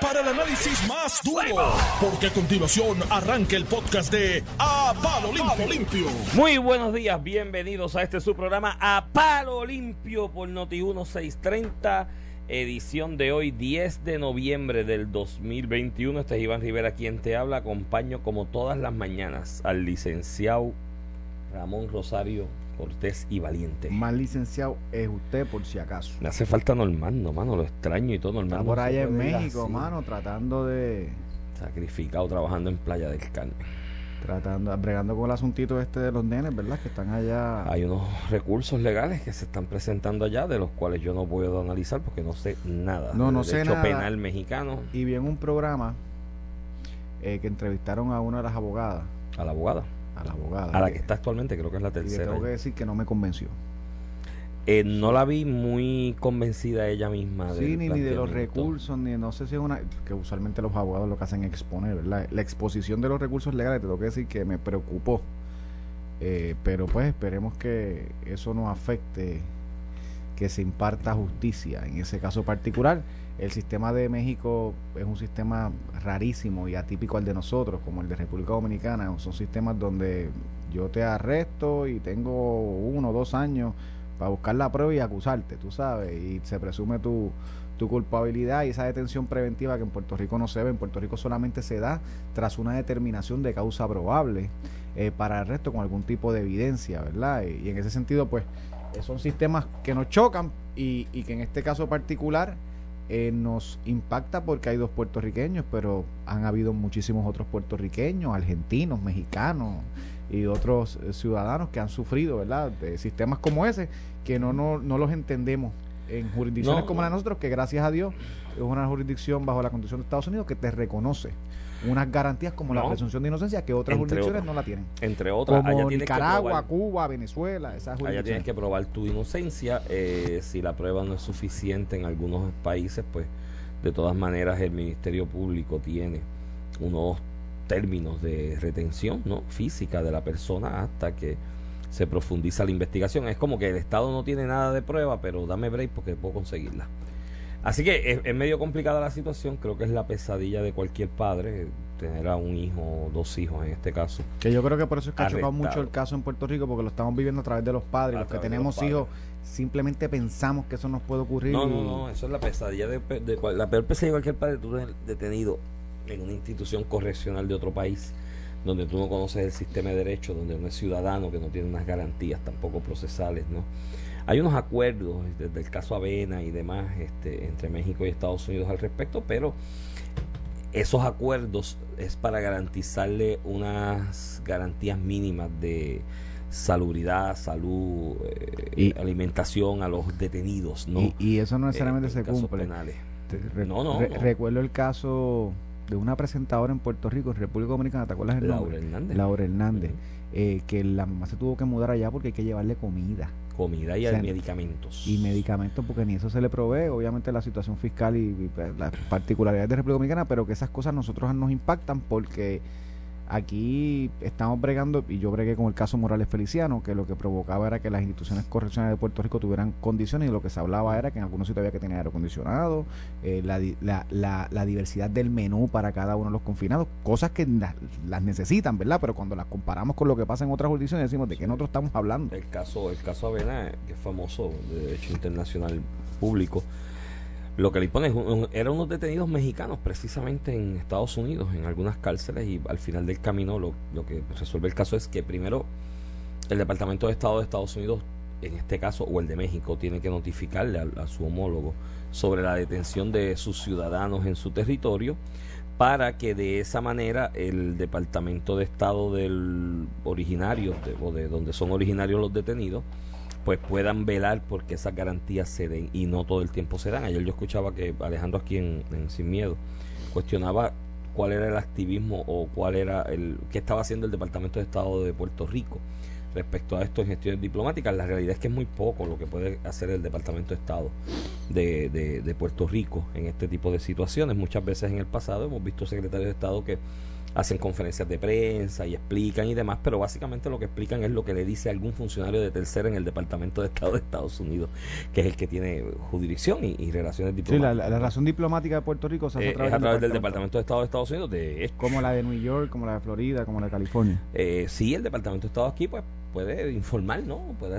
para el análisis más duro, porque a continuación arranca el podcast de A Palo Limpio. Muy buenos días, bienvenidos a este su programa A Palo Limpio por Noti 1630, edición de hoy 10 de noviembre del 2021. Este es Iván Rivera quien te habla, acompaño como todas las mañanas al licenciado Ramón Rosario cortés y valiente. Más licenciado es usted, por si acaso. Me hace falta Normando, mano, lo extraño y todo. Normando Está por allá en México, mano, tratando de... Sacrificado, trabajando en Playa del Carmen. Tratando, bregando con el asuntito este de los nenes, ¿verdad? Que están allá... Hay unos recursos legales que se están presentando allá, de los cuales yo no puedo analizar porque no sé nada. No, no sé nada. penal mexicano. Y vi en un programa eh, que entrevistaron a una de las abogadas. ¿A la abogada? A la abogada. A la que está actualmente, creo que es la tercera. Y tengo que decir que no me convenció. Eh, no la vi muy convencida ella misma. Sí, ni, de los recursos, ni no sé si es una. que usualmente los abogados lo que hacen es exponer, ¿verdad? La exposición de los recursos legales, te tengo que decir que me preocupó. Eh, pero pues esperemos que eso no afecte que se imparta justicia en ese caso particular. El sistema de México es un sistema rarísimo y atípico al de nosotros, como el de República Dominicana. Son sistemas donde yo te arresto y tengo uno o dos años para buscar la prueba y acusarte, tú sabes, y se presume tu, tu culpabilidad y esa detención preventiva que en Puerto Rico no se ve, en Puerto Rico solamente se da tras una determinación de causa probable eh, para arresto con algún tipo de evidencia, ¿verdad? Y, en ese sentido, pues, son sistemas que nos chocan y, y que en este caso particular eh, nos impacta porque hay dos puertorriqueños, pero han habido muchísimos otros puertorriqueños, argentinos, mexicanos y otros ciudadanos que han sufrido, ¿verdad? De sistemas como ese, que no, no, no los entendemos en jurisdicciones como la de nosotros, que gracias a Dios es una jurisdicción bajo la Constitución de Estados Unidos que te reconoce unas garantías como la presunción de inocencia que otras jurisdicciones no la tienen. Entre otras, como Nicaragua, Cuba, Venezuela, esas jurisdicciones. Allá tienes que probar tu inocencia. Eh, si la prueba no es suficiente en algunos países, pues de todas maneras el Ministerio Público tiene unos términos de retención no física de la persona hasta que se profundiza la investigación. Es como que el Estado no tiene nada de prueba, pero dame break porque puedo conseguirla. Así que es, medio complicada la situación, creo que es la pesadilla de cualquier padre tener a un hijo o dos hijos en este caso. Que yo creo que por eso es que ha chocado mucho el caso en Puerto Rico, porque lo estamos viviendo a través de los padres. los que tenemos hijos simplemente pensamos que eso nos puede ocurrir. No, no, no, eso es la pesadilla de, la peor pesadilla de cualquier padre, tú detenido en una institución correccional de otro país donde tú no conoces el sistema de derecho, donde no es ciudadano, que no tiene unas garantías tampoco procesales, ¿no? Hay unos acuerdos desde el caso Avena y demás este, entre México y Estados Unidos al respecto, pero esos acuerdos es para garantizarle unas garantías mínimas de salubridad, salud, eh, y, alimentación a los detenidos, ¿no? Y, eso no necesariamente se cumple. no, no, Recuerdo el caso de una presentadora en Puerto Rico, en República Dominicana, ¿te acuerdas el Laura Hernández. Laura Hernández. Eh, que la mamá se tuvo que mudar allá porque hay que llevarle comida. Comida y medicamentos. Y medicamentos porque ni eso se le provee, obviamente la situación fiscal y, pues, las particularidades de República Dominicana, pero que esas cosas nosotros nos impactan porque Aquí estamos bregando, y yo bregué con el caso Morales Feliciano, que lo que provocaba era que las instituciones correccionales de Puerto Rico tuvieran condiciones y lo que se hablaba era que en algunos sitios había que tener aire acondicionado, eh, la, diversidad del menú para cada uno de los confinados, cosas que las necesitan, ¿verdad? Pero cuando las comparamos con lo que pasa en otras jurisdicciones, decimos de qué nosotros estamos hablando. El caso, el caso Avena, que es famoso de derecho internacional público, lo que le impone eran unos detenidos mexicanos precisamente en Estados Unidos, en algunas cárceles, y al final del camino lo, lo que resuelve el caso es que primero el Departamento de Estado de Estados Unidos, en este caso, o el de México, tiene que notificarle a, su homólogo sobre la detención de sus ciudadanos en su territorio para que de esa manera el Departamento de Estado del originario o de donde son originarios los detenidos pues puedan velar porque esas garantías se den y no todo el tiempo se dan. Ayer yo escuchaba que Alejandro aquí en, Sin Miedo cuestionaba cuál era el activismo o cuál era el qué estaba haciendo el Departamento de Estado de Puerto Rico respecto a esto en gestiones diplomáticas. La realidad es que es muy poco lo que puede hacer el Departamento de Estado de, de, de Puerto Rico en este tipo de situaciones. Muchas veces en el pasado hemos visto secretarios de Estado que hacen conferencias de prensa y explican y demás, pero básicamente lo que explican es lo que le dice algún funcionario de tercera en el Departamento de Estado de Estados Unidos, que es el que tiene jurisdicción y, relaciones diplomáticas. Sí, la, la, razón diplomática de Puerto Rico se hace a través, es a través del, Departamento de Estado de Estados Unidos. De como la de New York, como la de Florida, como la de California. Eh, sí, el Departamento de Estado aquí pues puede informar, ¿no? Puede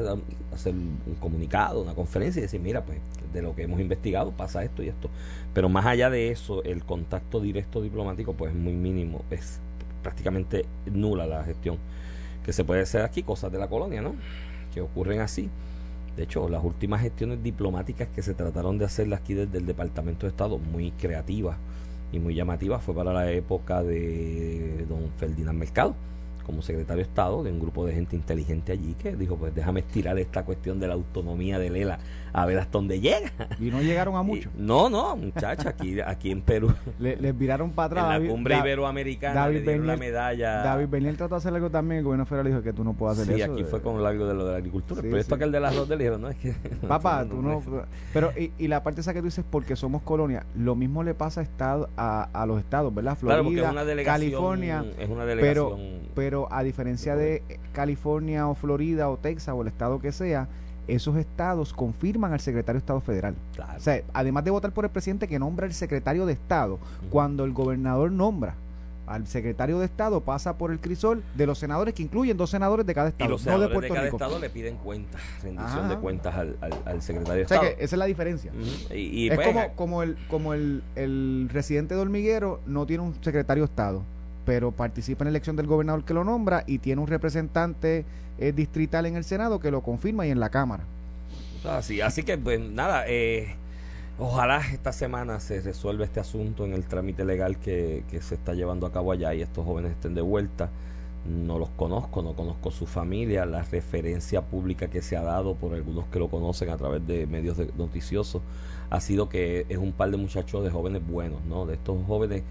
hacer un comunicado, una conferencia y decir, mira, pues de lo que hemos investigado pasa esto y esto. Pero más allá de eso, el contacto directo diplomático pues es muy mínimo, es prácticamente nula la gestión que se puede hacer aquí, cosas de la colonia, ¿no? Que ocurren así. De hecho, las últimas gestiones diplomáticas que se trataron de hacer aquí desde el Departamento de Estado, muy creativas y muy llamativas, fue para la época de don Ferdinand Mercado como secretario de Estado de un grupo de gente inteligente allí que dijo, pues déjame estirar esta cuestión de la autonomía de Lela a ver hasta dónde llega. Y no llegaron a mucho. no, no, muchacha, aquí, aquí en Perú. les viraron para atrás. En la cumbre iberoamericana David le dieron la medalla. David Beniel trató de hacer algo también, el gobierno federal dijo que tú no puedes hacer eso. Sí, aquí fue con algo de lo de la agricultura. pero esto que el de las dos le dijeron, no es que... Papá, tú no... Pero, y, y, la parte esa que tú dices, porque somos colonia, lo mismo le pasa a, estado, a, a los estados, ¿verdad? Florida, California. Es una delegación. Pero, pero a diferencia de California o Florida o Texas o el estado que sea, esos estados confirman al secretario de Estado federal. O sea, además de votar por el presidente que nombra el secretario de Estado, cuando el gobernador nombra al secretario de Estado pasa por el crisol de los senadores que incluyen dos senadores de cada estado. Y los senadores de, Puerto de cada estado le piden cuentas, rendición de cuentas al, al, secretario de Estado. O sea que esa es la diferencia. y, es pues, como, como, el, como el, el residente de Hormiguero no tiene un secretario de Estado pero participa en la elección del gobernador que lo nombra y tiene un representante eh, distrital en el Senado que lo confirma y en la Cámara. Así, así que, pues nada, eh, ojalá esta semana se resuelva este asunto en el trámite legal que se está llevando a cabo allá y estos jóvenes estén de vuelta. No los conozco, no conozco su familia, la referencia pública que se ha dado por algunos que lo conocen a través de medios noticiosos ha sido que es un par de muchachos de jóvenes buenos, ¿no? De estos jóvenes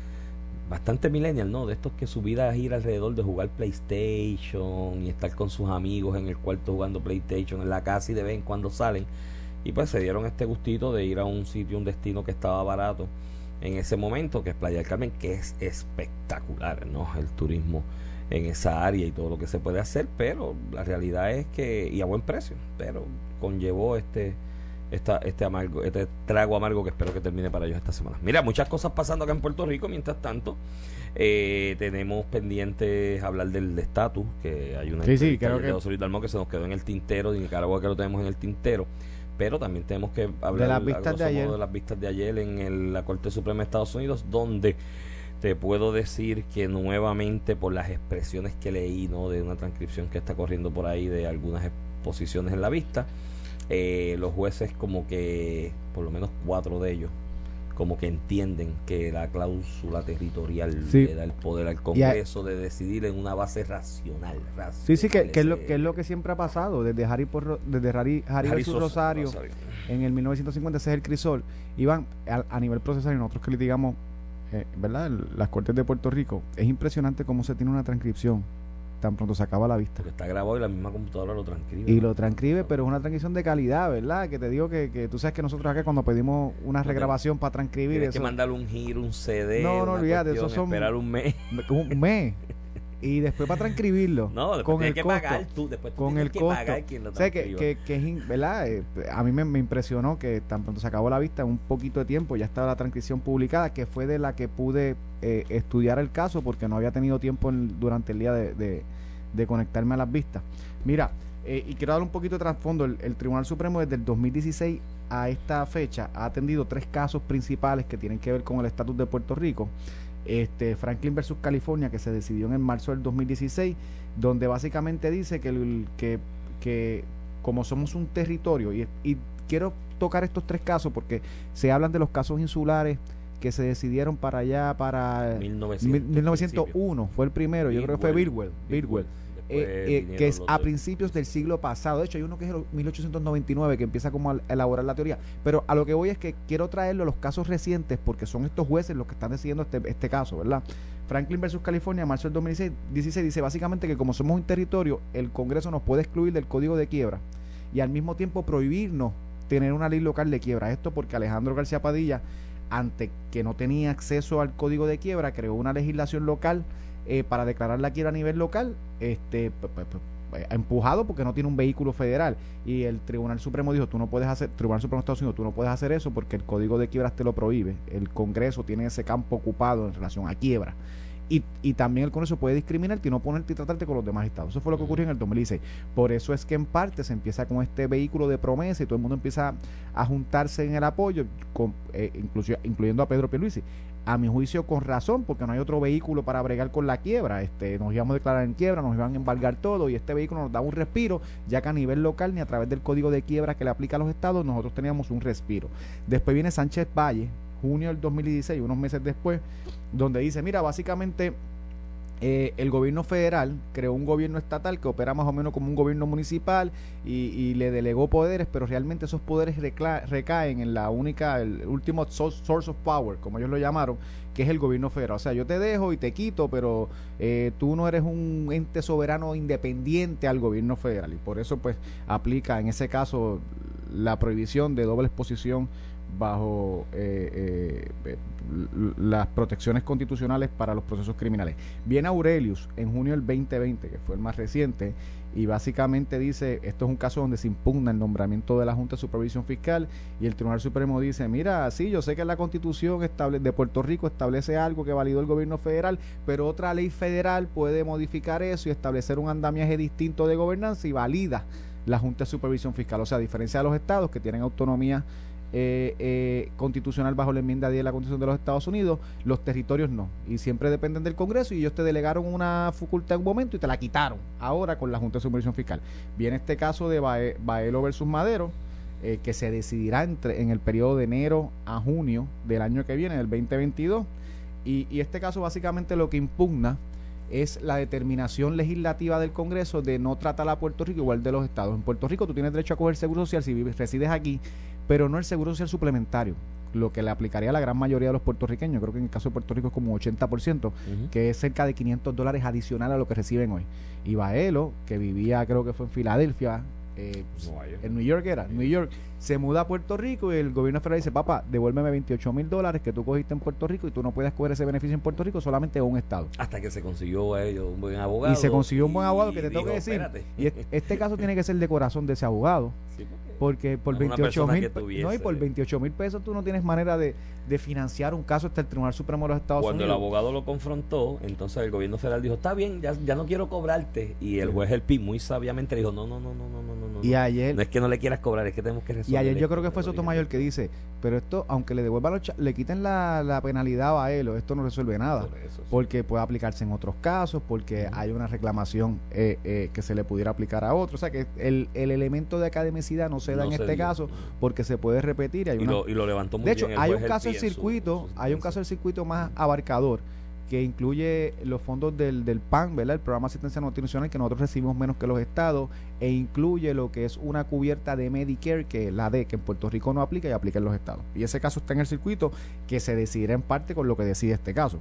bastante millennial, ¿no? De estos que su vida ir alrededor de jugar PlayStation y estar con sus amigos en el cuarto jugando PlayStation en la casa y de vez en cuando salen. Y pues se dieron este gustito de ir a un sitio, un destino que estaba barato en ese momento, que es Playa del Carmen, que es espectacular, ¿no? El turismo en esa área y todo lo que se puede hacer, pero la realidad es que, y a buen precio, pero conllevó este esta, este amargo, este trago amargo que espero que termine para ellos esta semana. Mira, muchas cosas pasando acá en Puerto Rico, mientras tanto, eh, tenemos pendientes hablar del estatus, que hay una sí, sí, creo que... que se nos quedó en el tintero, de Nicaragua que lo tenemos en el tintero, pero también tenemos que hablar de las vistas de ayer, de las vistas de ayer en la Corte Suprema de Estados Unidos, donde te puedo decir que nuevamente por las expresiones que leí, ¿no? de una transcripción que está corriendo por ahí de algunas exposiciones en la vista, eh, los jueces como que, por lo menos cuatro de ellos, como que entienden que la cláusula territorial le da el poder al Congreso de decidir en una base racional. sí, sí, que, es lo, que es lo que siempre ha pasado desde Harry, por, desde Harry, Harry, Rosario, en el 1950, ese es el crisol. Iban a, nivel procesal y nosotros digamos, eh, ¿verdad? Las Cortes de Puerto Rico, es impresionante cómo se tiene una transcripción tan pronto se acaba la vista. Porque está grabado y la misma computadora lo transcribe. Y lo transcribe, pero es una transcripción de calidad, ¿verdad? Que te digo que, que tú sabes que nosotros acá cuando pedimos una regrabación para transcribir Tienes que mandarle un giro, un CD. No, no olvídate, eso son. Esperar un mes. Un mes. y después para transcribirlo no con el que pagar tú después con el que costo pagar quien lo o sea, que, que, que, es verdad eh, a mí me, me, impresionó que tan pronto se acabó la vista en un poquito de tiempo ya estaba la transcripción publicada que fue de la que pude eh, estudiar el caso porque no había tenido tiempo durante el día de de conectarme a las vistas. Mira, eh, y quiero dar un poquito de trasfondo, el, Tribunal Supremo desde el 2016 a esta fecha ha atendido tres casos principales que tienen que ver con el estatus de Puerto Rico. Este, Franklin versus California, que se decidió en el marzo del 2016, donde básicamente dice que, que, que como somos un territorio, y, y quiero tocar estos tres casos porque se hablan de los casos insulares, que se decidieron para allá, para 1901, fue el primero, yo creo que fue Bilwell, Bilwell eh, eh, que es a principios del siglo pasado. De hecho, hay uno que es el 1899 que empieza como a elaborar la teoría. Pero a lo que voy es que quiero traerlo a los casos recientes porque son estos jueces los que están decidiendo este, este caso, ¿verdad? Franklin versus California, marzo del 2016, dice básicamente que como somos un territorio, el Congreso nos puede excluir del código de quiebra y al mismo tiempo prohibirnos tener una ley local de quiebra. Esto porque Alejandro García Padilla ante que no tenía acceso al código de quiebra, creó una legislación local eh, para declarar la quiebra a nivel local, este, eh, empujado porque no tiene un vehículo federal. Y el Tribunal Supremo dijo, tú no puedes hacer, Tribunal Supremo de Estados Unidos, tú no puedes hacer eso porque el código de quiebras te lo prohíbe. El Congreso tiene ese campo ocupado en relación a quiebra. Y, y, también el Congreso puede discriminarte y no ponerte y tratarte con los demás estados. Eso fue lo que ocurrió en el 2016. Por eso es que en parte se empieza con este vehículo de promesa y todo el mundo empieza a juntarse en el apoyo, con, eh, incluyendo a Pedro Pierluisi a mi juicio con razón, porque no hay otro vehículo para bregar con la quiebra. Este, nos íbamos a declarar en quiebra, nos iban a embargar todo y este vehículo nos da un respiro, ya que a nivel local ni a través del código de quiebra que le aplica a los estados, nosotros teníamos un respiro. Después viene Sánchez Valle, junio del 2016, unos meses después, donde dice, mira, básicamente eh, el gobierno federal creó un gobierno estatal que opera más o menos como un gobierno municipal y, le delegó poderes, pero realmente esos poderes recaen en la única, el último source of power, como ellos lo llamaron, que es el gobierno federal. O sea, yo te dejo y te quito, pero eh, tú no eres un ente soberano independiente al gobierno federal. Y por eso, pues, aplica en ese caso la prohibición de doble exposición bajo eh, eh, las protecciones constitucionales para los procesos criminales. Viene Aurelius en junio del 2020, que fue el más reciente, y básicamente dice, esto es un caso donde se impugna el nombramiento de la Junta de Supervisión Fiscal y el Tribunal Supremo dice, mira, sí, yo sé que la Constitución de Puerto Rico establece algo que validó el gobierno federal, pero otra ley federal puede modificar eso y establecer un andamiaje distinto de gobernanza y valida la Junta de Supervisión Fiscal. O sea, a diferencia de los estados que tienen autonomía eh, eh, constitucional bajo la enmienda 10 de la Constitución de los Estados Unidos, los territorios no. Y siempre dependen del Congreso y ellos te delegaron una facultad en un momento y te la quitaron. Ahora con la Junta de Supervisión Fiscal. Viene este caso de Baelo versus Madero, eh, que se decidirá entre, en el periodo de enero a junio del año que viene, del 2022. Y, y este caso básicamente lo que impugna es la determinación legislativa del Congreso de no tratar a Puerto Rico igual de los estados. En Puerto Rico tú tienes derecho a coger seguro social si vives, resides aquí pero no el seguro social suplementario, lo que le aplicaría a la gran mayoría de los puertorriqueños, creo que en el caso de Puerto Rico es como 80%, que es cerca de 500 dólares adicional a lo que reciben hoy. Y Baelo, que vivía creo que fue en Filadelfia, eh, en New York era, New York, se muda a Puerto Rico y el gobierno federal dice, papá, devuélveme 28 mil dólares que tú cogiste en Puerto Rico y tú no puedes coger ese beneficio en Puerto Rico solamente en un estado. Hasta que se consiguió a ellos un buen abogado. Y se consiguió un buen abogado que te tengo que decir. Y este caso tiene que ser de corazón de ese abogado. porque por 28 mil no y por 28 mil pesos tú no tienes manera de, financiar un caso hasta el Tribunal Supremo de los Estados Unidos. Cuando el abogado lo confrontó, entonces el gobierno federal dijo, está bien, ya, ya no quiero cobrarte. Y el juez El Pi muy sabiamente dijo, no, no, no, no, no, no, no. Y ayer... No es que no le quieras cobrar, es que tenemos que resolver. Y ayer yo creo que fue Sotomayor que dice, pero esto, aunque le devuelvan le quiten la, la penalidad a él, esto no resuelve nada. Porque puede aplicarse en otros casos, porque hay una reclamación eh, eh, que se le pudiera aplicar a otro. O sea que el, el elemento de academicidad no se en este caso porque se puede repetir. Hay y, lo, y, lo, levantó muy De hecho, hay un caso del circuito, hay un caso del circuito más abarcador que incluye los fondos del, del PAN, ¿verdad? El Programa de Asistencia Nutricional, que nosotros recibimos menos que los estados, e incluye lo que es una cubierta de Medicare, que la D, que en Puerto Rico no aplica y aplica en los estados. Y ese caso está en el circuito, que se decidirá en parte con lo que decide este caso.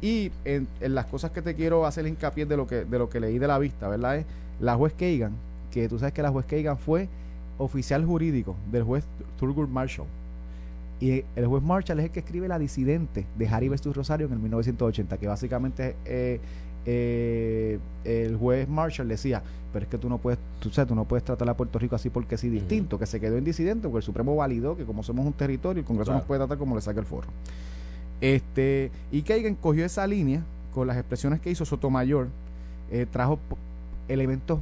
Y en, las cosas que te quiero hacer hincapié de lo que, de lo que leí de la vista, ¿verdad? Es la juez Kagan, que tú sabes que la juez Kagan fue oficial jurídico del juez Thurgood Marshall y el juez Marshall es el que escribe La disidente de Harry vs. Rosario en el 1980, que básicamente eh, eh, el juez Marshall decía, pero es que tú no puedes, tú, sabes, tú no puedes tratar a Puerto Rico así porque sí distinto, que se quedó en disidente, porque el Supremo validó que como somos un territorio, el Congreso nos puede tratar como le saque el forro. Este, y Kagan cogió esa línea con las expresiones que hizo Sotomayor, eh, trajo elementos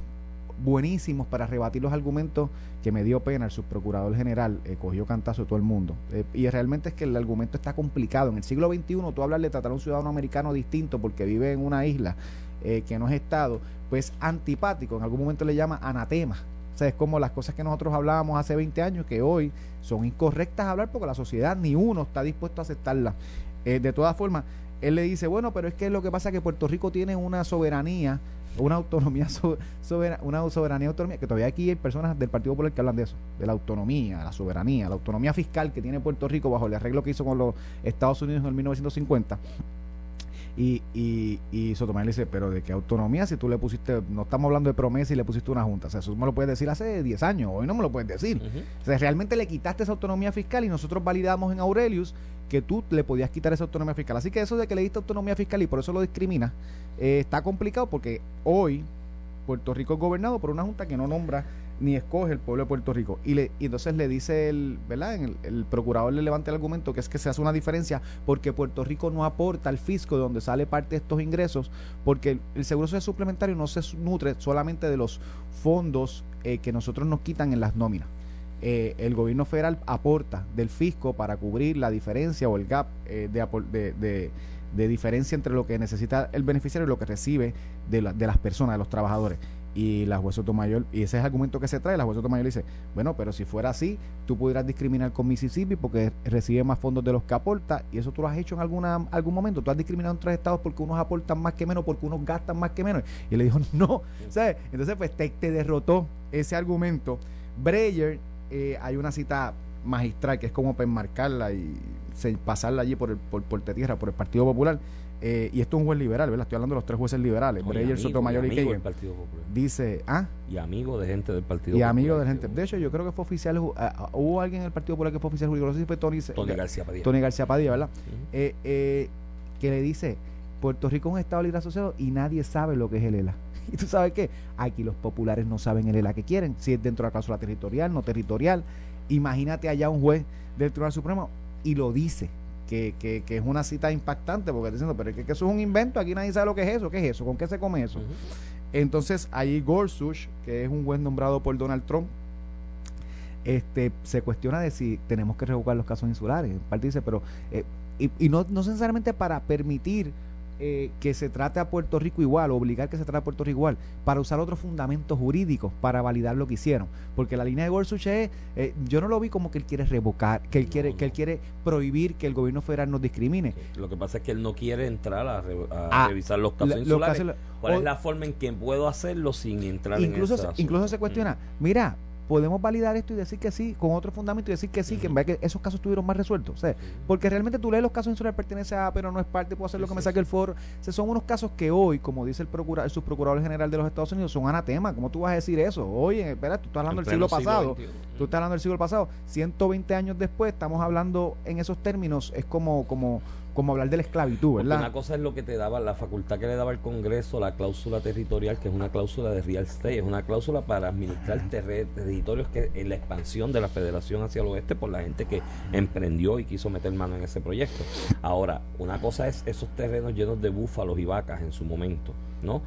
buenísimos para rebatir los argumentos que me dio pena el subprocurador general, eh, cogió cantazo todo el mundo. Eh, y realmente es que el argumento está complicado. En el siglo XXI tú hablas de tratar a un ciudadano americano distinto porque vive en una isla eh, que no es Estado, pues antipático, en algún momento le llama anatema. O sea, es como las cosas que nosotros hablábamos hace 20 años que hoy son incorrectas a hablar porque la sociedad ni uno está dispuesto a aceptarlas. de todas formas, él le dice, bueno, pero es que lo que pasa es que Puerto Rico tiene una soberanía una autonomía soberana, una soberanía autonomía, que todavía aquí hay personas del Partido Popular que hablan de eso, de la autonomía, la soberanía, la autonomía fiscal que tiene Puerto Rico bajo el arreglo que hizo con los Estados Unidos en el 1950. Y, y, y Sotomayor le dice, pero ¿de qué autonomía si tú le pusiste, no estamos hablando de promesa y le pusiste una junta? O sea, eso me lo puedes decir hace 10 años, hoy no me lo puedes decir. O sea, realmente le quitaste esa autonomía fiscal y nosotros validamos en Aurelius que tú le podías quitar esa autonomía fiscal. Así que eso de que le diste autonomía fiscal y por eso lo discrimina, eh, está complicado porque hoy Puerto Rico es gobernado por una junta que no nombra ni escoge el pueblo de Puerto Rico. Y, le, y entonces le dice el, ¿verdad? En el, procurador le levanta el argumento que es que se hace una diferencia porque Puerto Rico no aporta al fisco de donde sale parte de estos ingresos, porque el, seguro social suplementario no se nutre solamente de los fondos eh, que nosotros nos quitan en las nóminas. Eh, el gobierno federal aporta del fisco para cubrir la diferencia o el gap eh, de, de, de, diferencia entre lo que necesita el beneficiario y lo que recibe de, de las personas, de los trabajadores. Y la juez Sotomayor, y ese es el argumento que se trae, la juez Sotomayor dice, bueno, pero si fuera así, tú pudieras discriminar con Mississippi porque recibe más fondos de los que aporta, y eso tú lo has hecho en alguna, algún momento, tú has discriminado entre estados porque unos aportan más que menos, porque unos gastan más que menos. Y le dijo, no, ¿sabes? Entonces, pues te, derrotó ese argumento. Breyer, eh, hay una cita magistral que es como para enmarcarla y pasarla allí por, el, por, por tierra, por el Partido Popular eh, y esto es un juez liberal, ¿verdad? Estoy hablando de los tres jueces liberales, Breyer, Sotomayor y, y Dice, ¿ah? Y amigo de gente del Partido Y amigo de gente. De hecho, yo creo que fue oficial, uh, hubo alguien en el Partido Popular que fue oficial jurídico, no sé si fue Tony, Tony García Padilla. Tony García Padilla, ¿verdad? Eh, eh, que le dice, Puerto Rico es un Estado libre asociado y nadie sabe lo que es el ELA. ¿Y tú sabes qué? Aquí los populares no saben el ELA que quieren, si es dentro de la cláusula territorial, no territorial. Imagínate allá un juez del Tribunal Supremo y lo dice que, es una cita impactante porque diciendo, pero es que, eso es un invento, aquí nadie sabe lo que es eso, ¿qué es eso? ¿Con qué se come eso? Entonces, ahí Gorsuch, que es un juez nombrado por Donald Trump, este, se cuestiona de si tenemos que revocar los casos insulares. En parte dice, pero, eh, y, y no, no necesariamente para permitir eh, que se trate a Puerto Rico igual, obligar que se trate a Puerto Rico igual, para usar otros fundamentos jurídicos para validar lo que hicieron. Porque la línea de Gorsuch es, eh, yo no lo vi como que él quiere revocar, que él quiere, que él quiere prohibir que el gobierno federal nos discrimine. Lo que pasa es que él no quiere entrar a, ah, revisar los casos insulares. ¿Cuál es la forma en que puedo hacerlo sin entrar incluso en esa Incluso se cuestiona, mira, podemos validar esto y decir que sí, con otro fundamento y decir que sí, que en vez de que esos casos estuvieron más resueltos. porque realmente tú lees los casos insulares pertenece a, pero no es parte, puedo hacer lo que me saque el foro. O son unos casos que hoy, como dice el, procura, el subprocurador general de los Estados Unidos, son anatema. ¿Cómo tú vas a decir eso? Oye, espera, tú estás hablando del siglo pasado. tú estás hablando del siglo pasado. 120 años después, estamos hablando en esos términos, es como, como como hablar de la esclavitud, ¿verdad? una cosa es lo que te daba, la facultad que le daba el Congreso, la cláusula territorial, que es una cláusula de real estate, es una cláusula para administrar territorios que en la expansión de la federación hacia el oeste por la gente que emprendió y quiso meter mano en ese proyecto. Ahora, una cosa es esos terrenos llenos de búfalos y vacas en su momento, ¿no?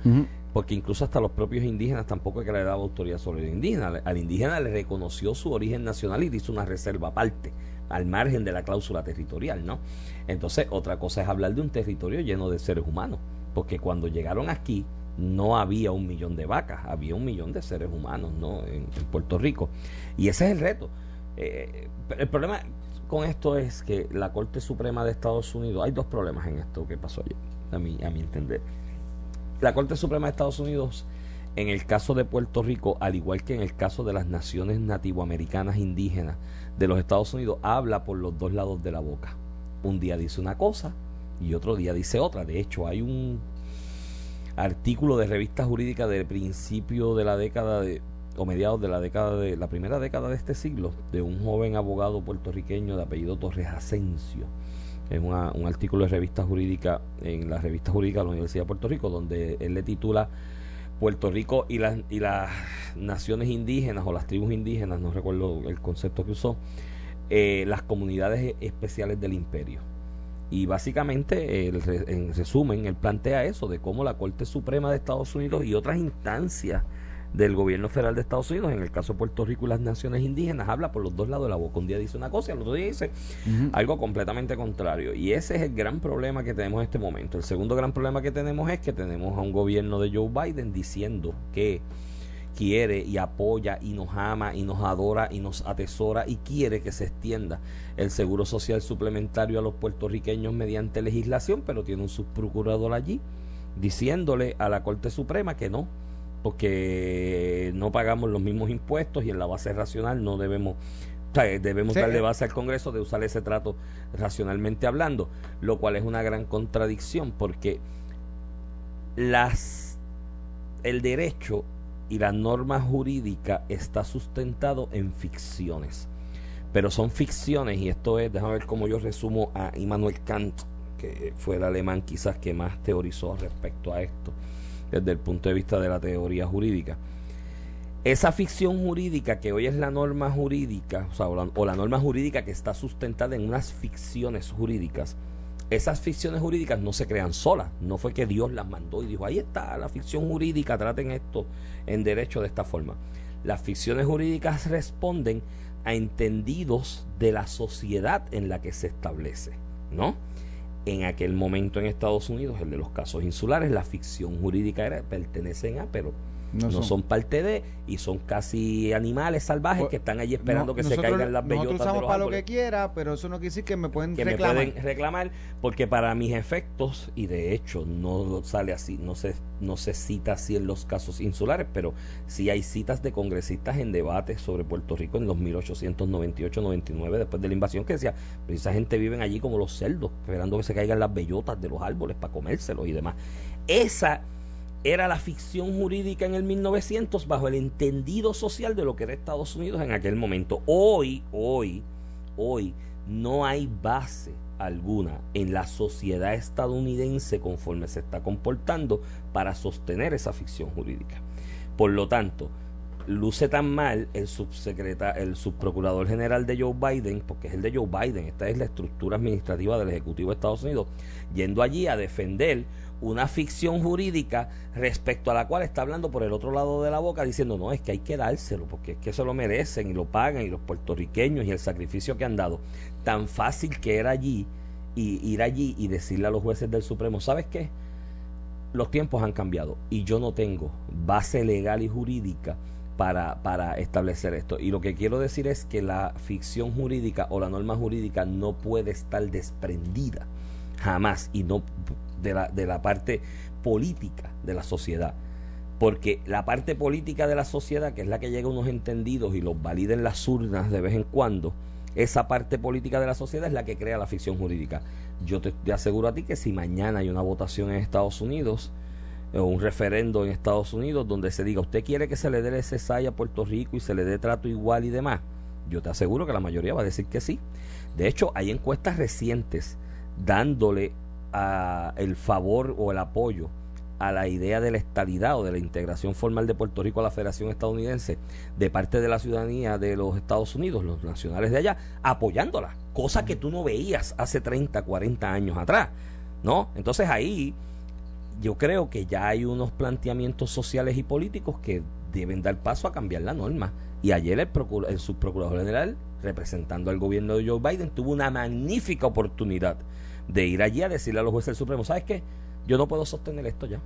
Porque incluso hasta los propios indígenas tampoco es que le daba autoridad sobre el indígena. Al indígena le reconoció su origen nacional y hizo una reserva aparte al margen de la cláusula territorial, ¿no? Entonces, otra cosa es hablar de un territorio lleno de seres humanos, porque cuando llegaron aquí no había un millón de vacas, había un millón de seres humanos, ¿no? En, Puerto Rico. Y ese es el reto. Eh, el problema con esto es que la Corte Suprema de Estados Unidos, hay dos problemas en esto que pasó ayer, a mi, a mi entender. La Corte Suprema de Estados Unidos, en el caso de Puerto Rico, al igual que en el caso de las naciones nativoamericanas indígenas, de los Estados Unidos habla por los dos lados de la boca. Un día dice una cosa y otro día dice otra. De hecho, hay un artículo de revista jurídica del principio de la década de o mediados de la década de la primera década de este siglo de un joven abogado puertorriqueño de apellido Torres Asensio es un artículo de revista jurídica en la revista jurídica de la Universidad de Puerto Rico donde él le titula Puerto Rico y las, y las naciones indígenas o las tribus indígenas, no recuerdo el concepto que usó, eh, las comunidades especiales del imperio. Y básicamente, en resumen, él plantea eso, de cómo la Corte Suprema de Estados Unidos y otras instancias del gobierno federal de Estados Unidos, en el caso de Puerto Rico y las naciones indígenas, habla por los dos lados de la boca. Un día dice una cosa y el otro día dice algo completamente contrario. Y ese es el gran problema que tenemos en este momento. El segundo gran problema que tenemos es que tenemos a un gobierno de Joe Biden diciendo que quiere y apoya y nos ama y nos adora y nos atesora y quiere que se extienda el seguro social suplementario a los puertorriqueños mediante legislación, pero tiene un subprocurador allí diciéndole a la Corte Suprema que no, porque no pagamos los mismos impuestos y en la base racional no debemos debemos darle base al Congreso de usar ese trato racionalmente hablando, lo cual es una gran contradicción porque las el derecho y la norma jurídica está sustentado en ficciones. Pero son ficciones y esto es, déjame ver cómo yo resumo a Immanuel Kant, que fue el alemán quizás que más teorizó respecto a esto desde el punto de vista de la teoría jurídica. Esa ficción jurídica que hoy es la norma jurídica, o, o la norma jurídica que está sustentada en unas ficciones jurídicas, esas ficciones jurídicas no se crean solas. No fue que Dios las mandó y dijo, ahí está la ficción jurídica, traten esto en derecho de esta forma. Las ficciones jurídicas responden a entendidos de la sociedad en la que se establece, ¿no? En aquel momento en Estados Unidos, el de los casos insulares, la ficción jurídica era pertenecen a, pero no, son. parte de y son casi animales salvajes pues, que están allí esperando que se caigan las bellotas nosotros usamos para lo que quiera pero eso no quiere decir que me pueden que reclamar. me pueden reclamar porque para mis efectos y de hecho no sale así no se no se cita así en los casos insulares pero sí hay citas de congresistas en debates sobre Puerto Rico en los 1898-99 después de la invasión que decía pero esa gente viven allí como los cerdos esperando que se caigan las bellotas de los árboles para comérselos y demás esa era la ficción jurídica en el 1900 bajo el entendido social de lo que era Estados Unidos en aquel momento. Hoy, hoy, hoy no hay base alguna en la sociedad estadounidense conforme se está comportando para sostener esa ficción jurídica. Por lo tanto, luce tan mal el subsecretario, el subprocurador general de Joe Biden, porque es el de Joe Biden, esta es la estructura administrativa del Ejecutivo de Estados Unidos, yendo allí a defender una ficción jurídica respecto a la cual está hablando por el otro lado de la boca diciendo no, es que hay que dárselo, porque es que se lo merecen y lo pagan y los puertorriqueños y el sacrificio que han dado. Tan fácil que era allí y ir allí y decirle a los jueces del Supremo, ¿sabes qué? Los tiempos han cambiado y yo no tengo base legal y jurídica para, para establecer esto. Y lo que quiero decir es que la ficción jurídica o la norma jurídica no puede estar desprendida jamás y no de la, de la parte política de la sociedad. Porque la parte política de la sociedad, que es la que llega a unos entendidos y los valida en las urnas de vez en cuando, esa parte política de la sociedad es la que crea la ficción jurídica. Yo te, aseguro a ti que si mañana hay una votación en Estados Unidos, o un referendo en Estados Unidos donde se diga, usted quiere que se le dé ese SAI a Puerto Rico y se le dé trato igual y demás, yo te aseguro que la mayoría va a decir que sí. De hecho, hay encuestas recientes dándole el favor o el apoyo a la idea de la estabilidad o de la integración formal de Puerto Rico a la Federación Estadounidense de parte de la ciudadanía de los Estados Unidos, los nacionales de allá, apoyándola, cosa que tú no veías hace 30, 40 años atrás, ¿no? Entonces ahí yo creo que ya hay unos planteamientos sociales y políticos que deben dar paso a cambiar la norma. Y ayer el, el subprocurador general, representando al gobierno de Joe Biden, tuvo una magnífica oportunidad de ir allí a decirle a los jueces del Supremo, ¿sabes qué? Yo no puedo sostener esto ya,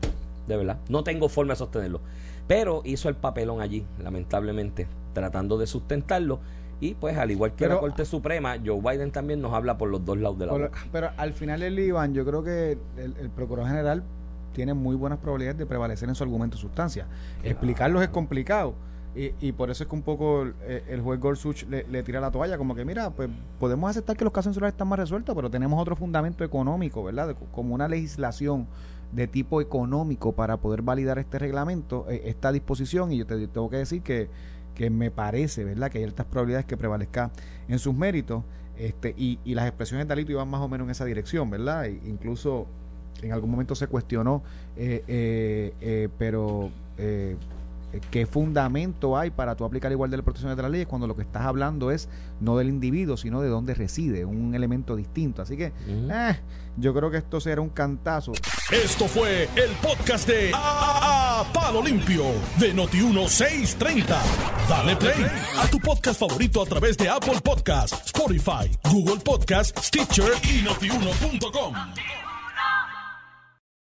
de verdad. No tengo forma de sostenerlo. Pero hizo el papelón allí, lamentablemente, tratando de sustentarlo. Y pues al igual que la Corte Suprema, Joe Biden también nos habla por los dos lados de la boca. Pero al final el Iván, yo creo que el, Procurador General tiene muy buenas probabilidades de prevalecer en su argumento de sustancia. Explicarlos es complicado y, por eso es que un poco eh, el, juez Gorsuch le, tira la toalla, como que mira, pues podemos aceptar que los casos insulares están más resueltos, pero tenemos otro fundamento económico, ¿verdad? como una legislación de tipo económico para poder validar este reglamento, eh, esta disposición, y yo te tengo que decir que, que me parece, ¿verdad?, que hay altas probabilidades que prevalezca en sus méritos, este, y, y las expresiones de Alito iban más o menos en esa dirección, ¿verdad? E incluso en algún momento se cuestionó, eh, pero eh, qué fundamento hay para tú aplicar igual de las protecciones de las leyes cuando lo que estás hablando es no del individuo, sino de dónde reside, un elemento distinto. Así que eh, yo creo que esto será un cantazo. Esto fue el podcast de Palo Limpio de Noti1630. Dale play a tu podcast favorito a través de Apple Podcasts, Spotify, Google Podcasts, Stitcher y notiuno.com.